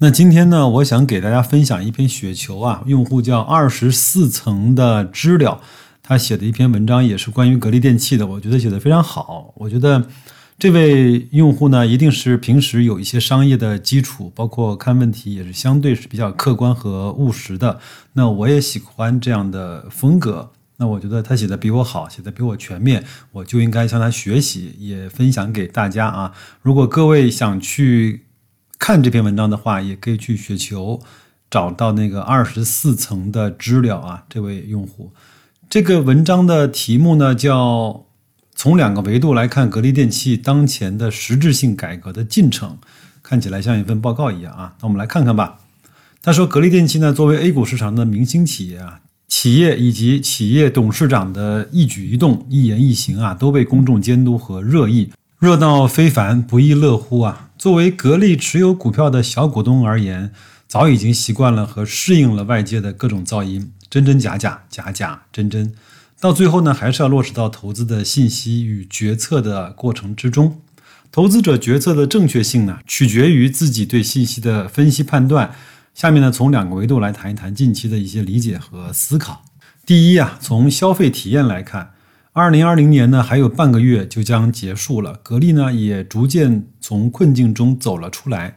那今天呢，我想给大家分享一篇雪球啊，用户叫二十四层的知了，他写的一篇文章，也是关于格力电器的，我觉得写的非常好。我觉得这位用户呢，一定是平时有一些商业的基础，包括看问题也是相对是比较客观和务实的。那我也喜欢这样的风格。那我觉得他写的比我好，写的比我全面，我就应该向他学习，也分享给大家啊。如果各位想去。看这篇文章的话，也可以去雪球找到那个二十四层的知了啊，这位用户。这个文章的题目呢叫“从两个维度来看格力电器当前的实质性改革的进程”，看起来像一份报告一样啊。那我们来看看吧。他说，格力电器呢作为 A 股市场的明星企业啊，企业以及企业董事长的一举一动、一言一行啊，都被公众监督和热议。热闹非凡，不亦乐乎啊！作为格力持有股票的小股东而言，早已经习惯了和适应了外界的各种噪音，真真假假，假假真真，到最后呢，还是要落实到投资的信息与决策的过程之中。投资者决策的正确性呢，取决于自己对信息的分析判断。下面呢，从两个维度来谈一谈近期的一些理解和思考。第一啊，从消费体验来看。二零二零年呢，还有半个月就将结束了。格力呢，也逐渐从困境中走了出来。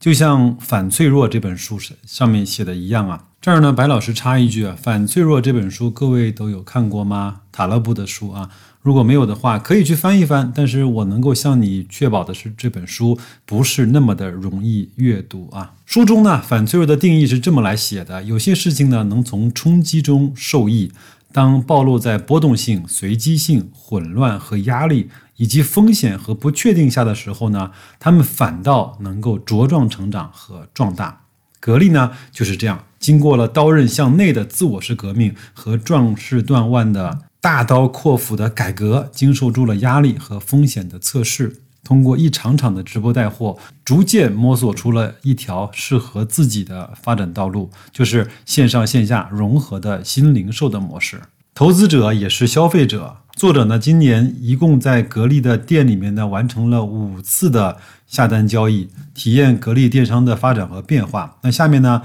就像《反脆弱》这本书上上面写的一样啊。这儿呢，白老师插一句啊，《反脆弱》这本书各位都有看过吗？塔勒布的书啊，如果没有的话，可以去翻一翻。但是我能够向你确保的是，这本书不是那么的容易阅读啊。书中呢，反脆弱的定义是这么来写的：有些事情呢，能从冲击中受益。当暴露在波动性、随机性、混乱和压力以及风险和不确定下的时候呢，他们反倒能够茁壮成长和壮大。格力呢就是这样，经过了刀刃向内的自我式革命和壮士断腕的大刀阔斧的改革，经受住了压力和风险的测试。通过一场场的直播带货，逐渐摸索出了一条适合自己的发展道路，就是线上线下融合的新零售的模式。投资者也是消费者。作者呢，今年一共在格力的店里面呢，完成了五次的下单交易，体验格力电商的发展和变化。那下面呢，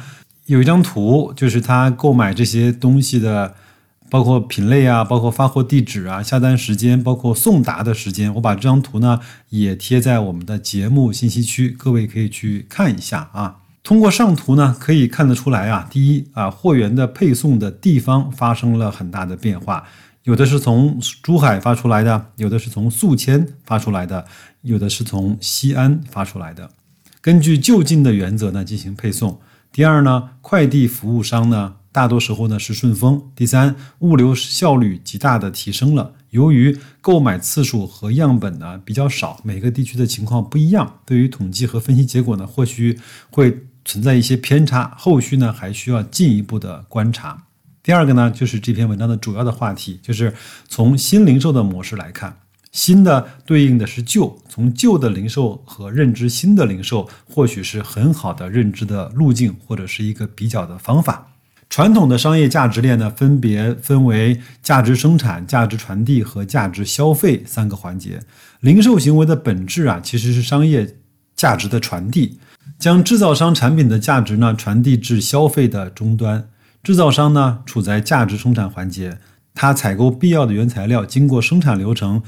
有一张图，就是他购买这些东西的。包括品类啊，包括发货地址啊，下单时间，包括送达的时间，我把这张图呢也贴在我们的节目信息区，各位可以去看一下啊。通过上图呢，可以看得出来啊，第一啊，货源的配送的地方发生了很大的变化，有的是从珠海发出来的，有的是从宿迁发出来的，有的是从西安发出来的，根据就近的原则呢进行配送。第二呢，快递服务商呢。大多时候呢是顺丰。第三，物流效率极大的提升了。由于购买次数和样本呢比较少，每个地区的情况不一样，对于统计和分析结果呢或许会存在一些偏差，后续呢还需要进一步的观察。第二个呢就是这篇文章的主要的话题，就是从新零售的模式来看，新的对应的是旧，从旧的零售和认知新的零售，或许是很好的认知的路径，或者是一个比较的方法。传统的商业价值链呢，分别分为价值生产、价值传递和价值消费三个环节。零售行为的本质啊，其实是商业价值的传递，将制造商产品的价值呢传递至消费的终端。制造商呢处在价值生产环节，它采购必要的原材料，经过生产流程，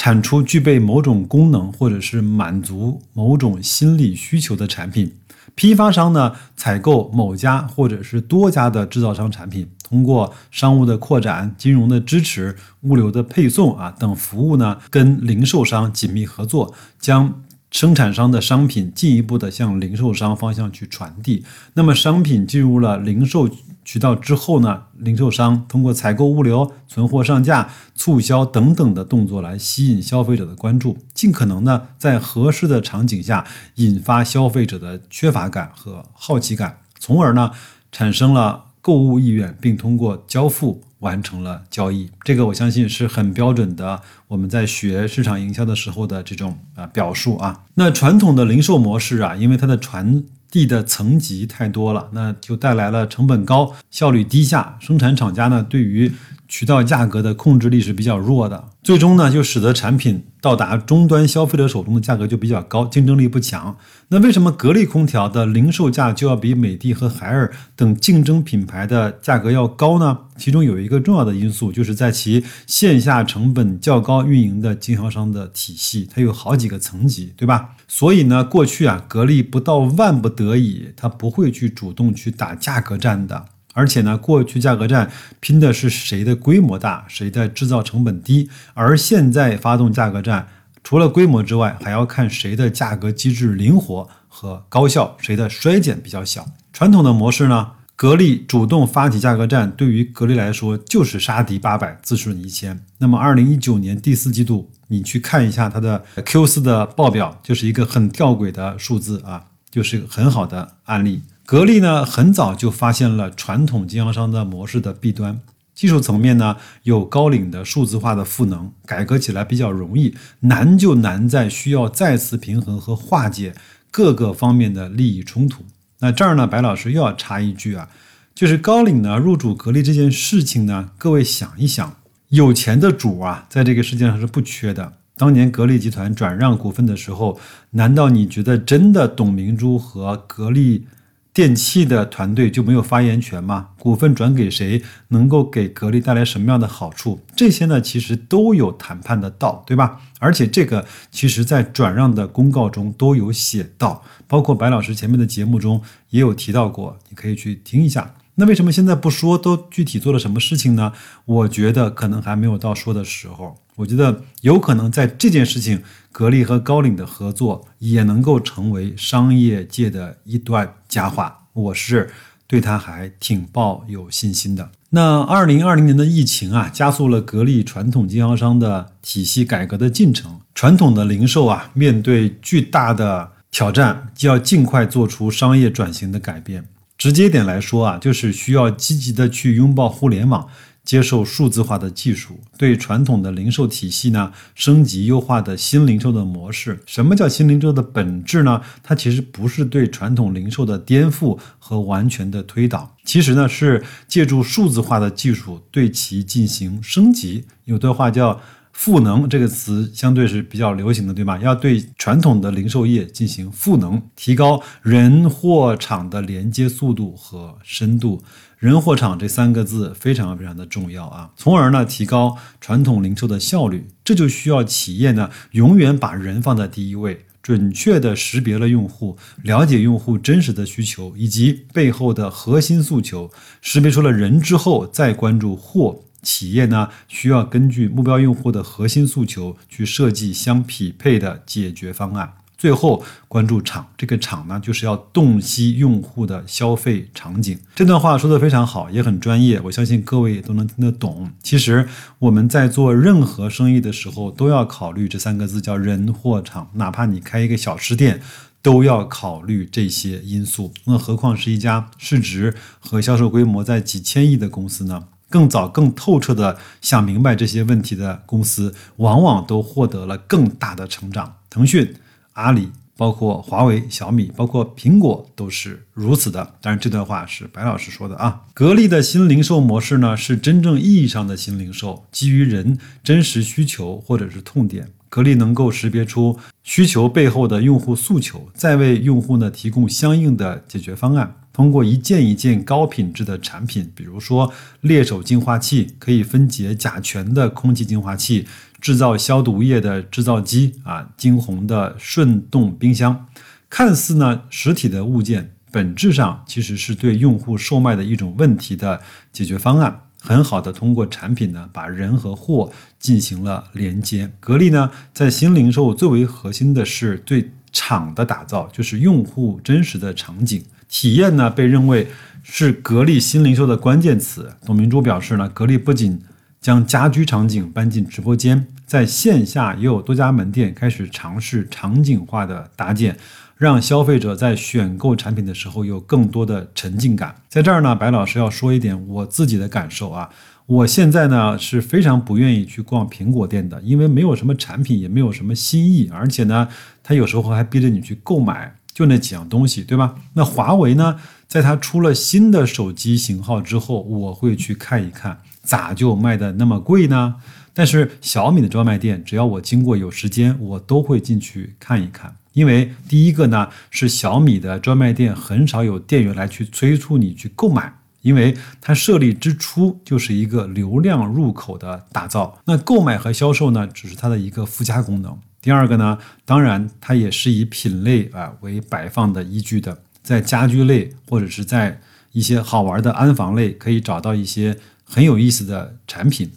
产出具备某种功能或者是满足某种心理需求的产品。批发商呢，采购某家或者是多家的制造商产品，通过商务的扩展、金融的支持、物流的配送啊等服务呢，跟零售商紧密合作，将生产商的商品进一步的向零售商方向去传递。那么，商品进入了零售。渠道之后呢，零售商通过采购、物流、存货上架、促销等等的动作来吸引消费者的关注，尽可能呢在合适的场景下引发消费者的缺乏感和好奇感，从而呢产生了购物意愿，并通过交付完成了交易。这个我相信是很标准的，我们在学市场营销的时候的这种啊表述啊。那传统的零售模式啊，因为它的传地的层级太多了，那就带来了成本高、效率低下。生产厂家呢，对于渠道价格的控制力是比较弱的，最终呢，就使得产品到达终端消费者手中的价格就比较高，竞争力不强。那为什么格力空调的零售价就要比美的和海尔等竞争品牌的价格要高呢？其中有一个重要的因素，就是在其线下成本较高运营的经销商的体系，它有好几个层级，对吧？所以呢，过去啊，格力不到万不得已，它不会去主动去打价格战的。而且呢，过去价格战拼的是谁的规模大，谁的制造成本低，而现在发动价格战，除了规模之外，还要看谁的价格机制灵活和高效，谁的衰减比较小。传统的模式呢，格力主动发起价格战，对于格力来说就是杀敌八百，自损一千。那么，二零一九年第四季度，你去看一下它的 Q 四的报表，就是一个很吊诡的数字啊，就是一个很好的案例。格力呢，很早就发现了传统经销商的模式的弊端。技术层面呢，有高领的数字化的赋能，改革起来比较容易。难就难在需要再次平衡和化解各个方面的利益冲突。那这儿呢，白老师又要插一句啊，就是高领呢入主格力这件事情呢，各位想一想，有钱的主啊，在这个世界上是不缺的。当年格力集团转让股份的时候，难道你觉得真的董明珠和格力？电器的团队就没有发言权吗？股份转给谁，能够给格力带来什么样的好处？这些呢，其实都有谈判的道，对吧？而且这个其实在转让的公告中都有写到，包括白老师前面的节目中也有提到过，你可以去听一下。那为什么现在不说？都具体做了什么事情呢？我觉得可能还没有到说的时候。我觉得有可能在这件事情，格力和高领的合作也能够成为商业界的一段佳话。我是对他还挺抱有信心的。那二零二零年的疫情啊，加速了格力传统经销商的体系改革的进程。传统的零售啊，面对巨大的挑战，就要尽快做出商业转型的改变。直接点来说啊，就是需要积极的去拥抱互联网。接受数字化的技术，对传统的零售体系呢升级优化的新零售的模式。什么叫新零售的本质呢？它其实不是对传统零售的颠覆和完全的推倒，其实呢是借助数字化的技术对其进行升级。有的话叫。赋能这个词相对是比较流行的，对吧？要对传统的零售业进行赋能，提高人货场的连接速度和深度。人货场这三个字非常非常的重要啊，从而呢提高传统零售的效率。这就需要企业呢永远把人放在第一位，准确的识别了用户，了解用户真实的需求以及背后的核心诉求，识别出了人之后，再关注货。企业呢，需要根据目标用户的核心诉求去设计相匹配的解决方案。最后关注场，这个场呢，就是要洞悉用户的消费场景。这段话说的非常好，也很专业，我相信各位也都能听得懂。其实我们在做任何生意的时候，都要考虑这三个字，叫人货场。哪怕你开一个小吃店，都要考虑这些因素。那何况是一家市值和销售规模在几千亿的公司呢？更早、更透彻的想明白这些问题的公司，往往都获得了更大的成长。腾讯、阿里，包括华为、小米，包括苹果，都是如此的。当然，这段话是白老师说的啊。格力的新零售模式呢，是真正意义上的新零售，基于人真实需求或者是痛点。格力能够识别出需求背后的用户诉求，再为用户呢提供相应的解决方案。通过一件一件高品质的产品，比如说猎手净化器，可以分解甲醛的空气净化器，制造消毒液的制造机啊，金红的顺动冰箱，看似呢实体的物件，本质上其实是对用户售卖的一种问题的解决方案。很好的通过产品呢，把人和货进行了连接。格力呢，在新零售最为核心的是对场的打造，就是用户真实的场景。体验呢，被认为是格力新零售的关键词。董明珠表示呢，格力不仅将家居场景搬进直播间，在线下也有多家门店开始尝试场景化的搭建，让消费者在选购产品的时候有更多的沉浸感。在这儿呢，白老师要说一点我自己的感受啊。我现在呢是非常不愿意去逛苹果店的，因为没有什么产品，也没有什么新意，而且呢，他有时候还逼着你去购买，就那几样东西，对吧？那华为呢，在它出了新的手机型号之后，我会去看一看，咋就卖的那么贵呢？但是小米的专卖店，只要我经过有时间，我都会进去看一看，因为第一个呢是小米的专卖店很少有店员来去催促你去购买。因为它设立之初就是一个流量入口的打造，那购买和销售呢，只是它的一个附加功能。第二个呢，当然它也是以品类啊为摆放的依据的，在家居类或者是在一些好玩的安防类，可以找到一些很有意思的产品。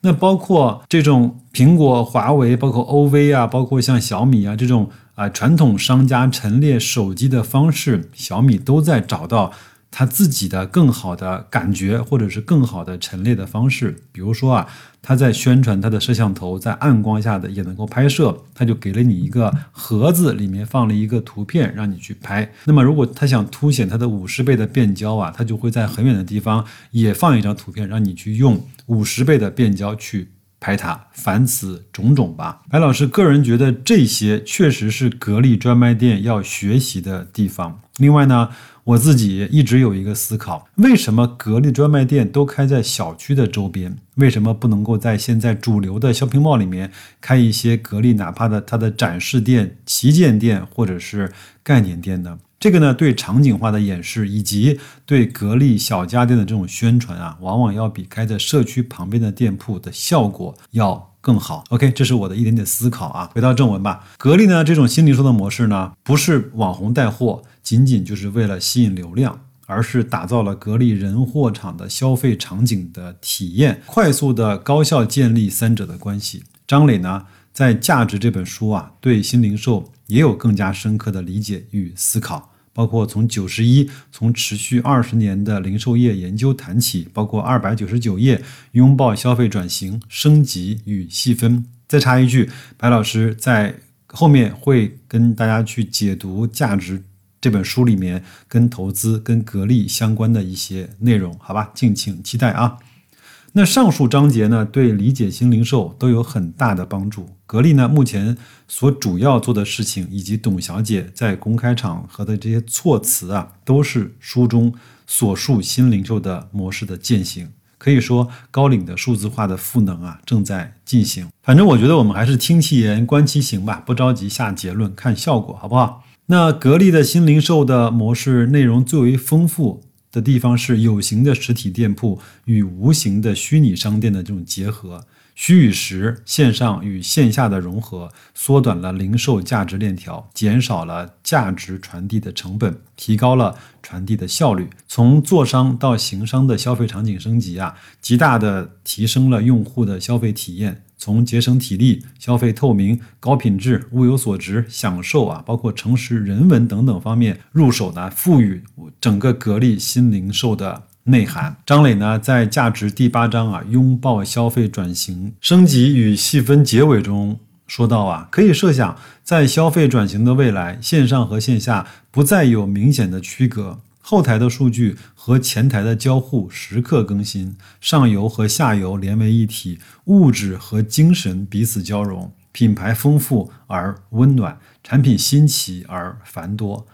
那包括这种苹果、华为，包括 OV 啊，包括像小米啊这种啊传统商家陈列手机的方式，小米都在找到。他自己的更好的感觉，或者是更好的陈列的方式，比如说啊，他在宣传他的摄像头在暗光下的也能够拍摄，他就给了你一个盒子，里面放了一个图片让你去拍。那么如果他想凸显他的五十倍的变焦啊，他就会在很远的地方也放一张图片，让你去用五十倍的变焦去拍它。凡此种种吧，白老师个人觉得这些确实是格力专卖店要学习的地方。另外呢。我自己一直有一个思考：为什么格力专卖店都开在小区的周边？为什么不能够在现在主流的 shopping mall 里面开一些格力哪怕的它的展示店、旗舰店或者是概念店呢？这个呢，对场景化的演示以及对格力小家电的这种宣传啊，往往要比开在社区旁边的店铺的效果要更好。OK，这是我的一点点思考啊。回到正文吧，格力呢这种新零售的模式呢，不是网红带货。仅仅就是为了吸引流量，而是打造了格力人货场的消费场景的体验，快速的高效建立三者的关系。张磊呢，在《价值》这本书啊，对新零售也有更加深刻的理解与思考，包括从九十一从持续二十年的零售业研究谈起，包括二百九十九页拥抱消费转型升级与细分。再插一句，白老师在后面会跟大家去解读《价值》。这本书里面跟投资、跟格力相关的一些内容，好吧，敬请期待啊。那上述章节呢，对理解新零售都有很大的帮助。格力呢，目前所主要做的事情，以及董小姐在公开场合的这些措辞啊，都是书中所述新零售的模式的践行。可以说，高领的数字化的赋能啊，正在进行。反正我觉得我们还是听其言，观其行吧，不着急下结论，看效果，好不好？那格力的新零售的模式内容最为丰富的地方是有形的实体店铺与无形的虚拟商店的这种结合，虚与实、线上与线下的融合，缩短了零售价值链条，减少了价值传递的成本，提高了传递的效率。从做商到行商的消费场景升级啊，极大的提升了用户的消费体验。从节省体力、消费透明、高品质、物有所值、享受啊，包括诚实、人文等等方面入手呢，赋予整个格力新零售的内涵。张磊呢，在价值第八章啊，拥抱消费转型升级与细分结尾中说到啊，可以设想，在消费转型的未来，线上和线下不再有明显的区隔。后台的数据和前台的交互时刻更新，上游和下游连为一体，物质和精神彼此交融，品牌丰富而温暖，产品新奇而繁多，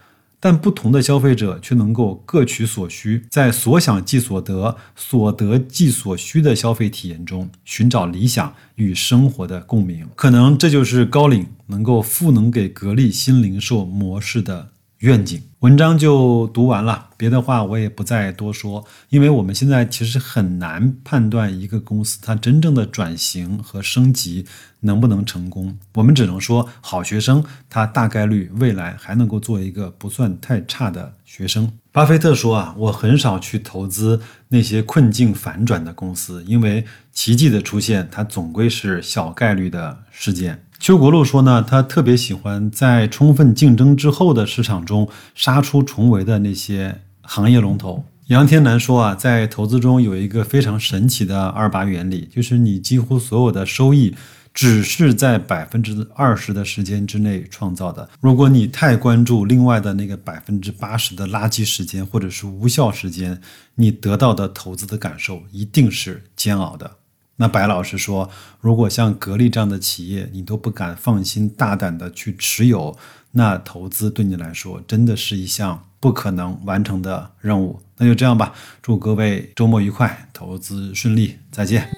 但不同的消费者却能够各取所需，在所想即所得、所得即所需的消费体验中寻找理想与生活的共鸣。可能这就是高领能够赋能给格力新零售模式的。愿景文章就读完了，别的话我也不再多说，因为我们现在其实很难判断一个公司它真正的转型和升级能不能成功。我们只能说，好学生他大概率未来还能够做一个不算太差的学生。巴菲特说啊，我很少去投资那些困境反转的公司，因为奇迹的出现，它总归是小概率的事件。邱国禄说呢，他特别喜欢在充分竞争之后的市场中杀出重围的那些行业龙头。杨天南说啊，在投资中有一个非常神奇的二八原理，就是你几乎所有的收益只是在百分之二十的时间之内创造的。如果你太关注另外的那个百分之八十的垃圾时间或者是无效时间，你得到的投资的感受一定是煎熬的。那白老师说，如果像格力这样的企业，你都不敢放心大胆的去持有，那投资对你来说真的是一项不可能完成的任务。那就这样吧，祝各位周末愉快，投资顺利，再见。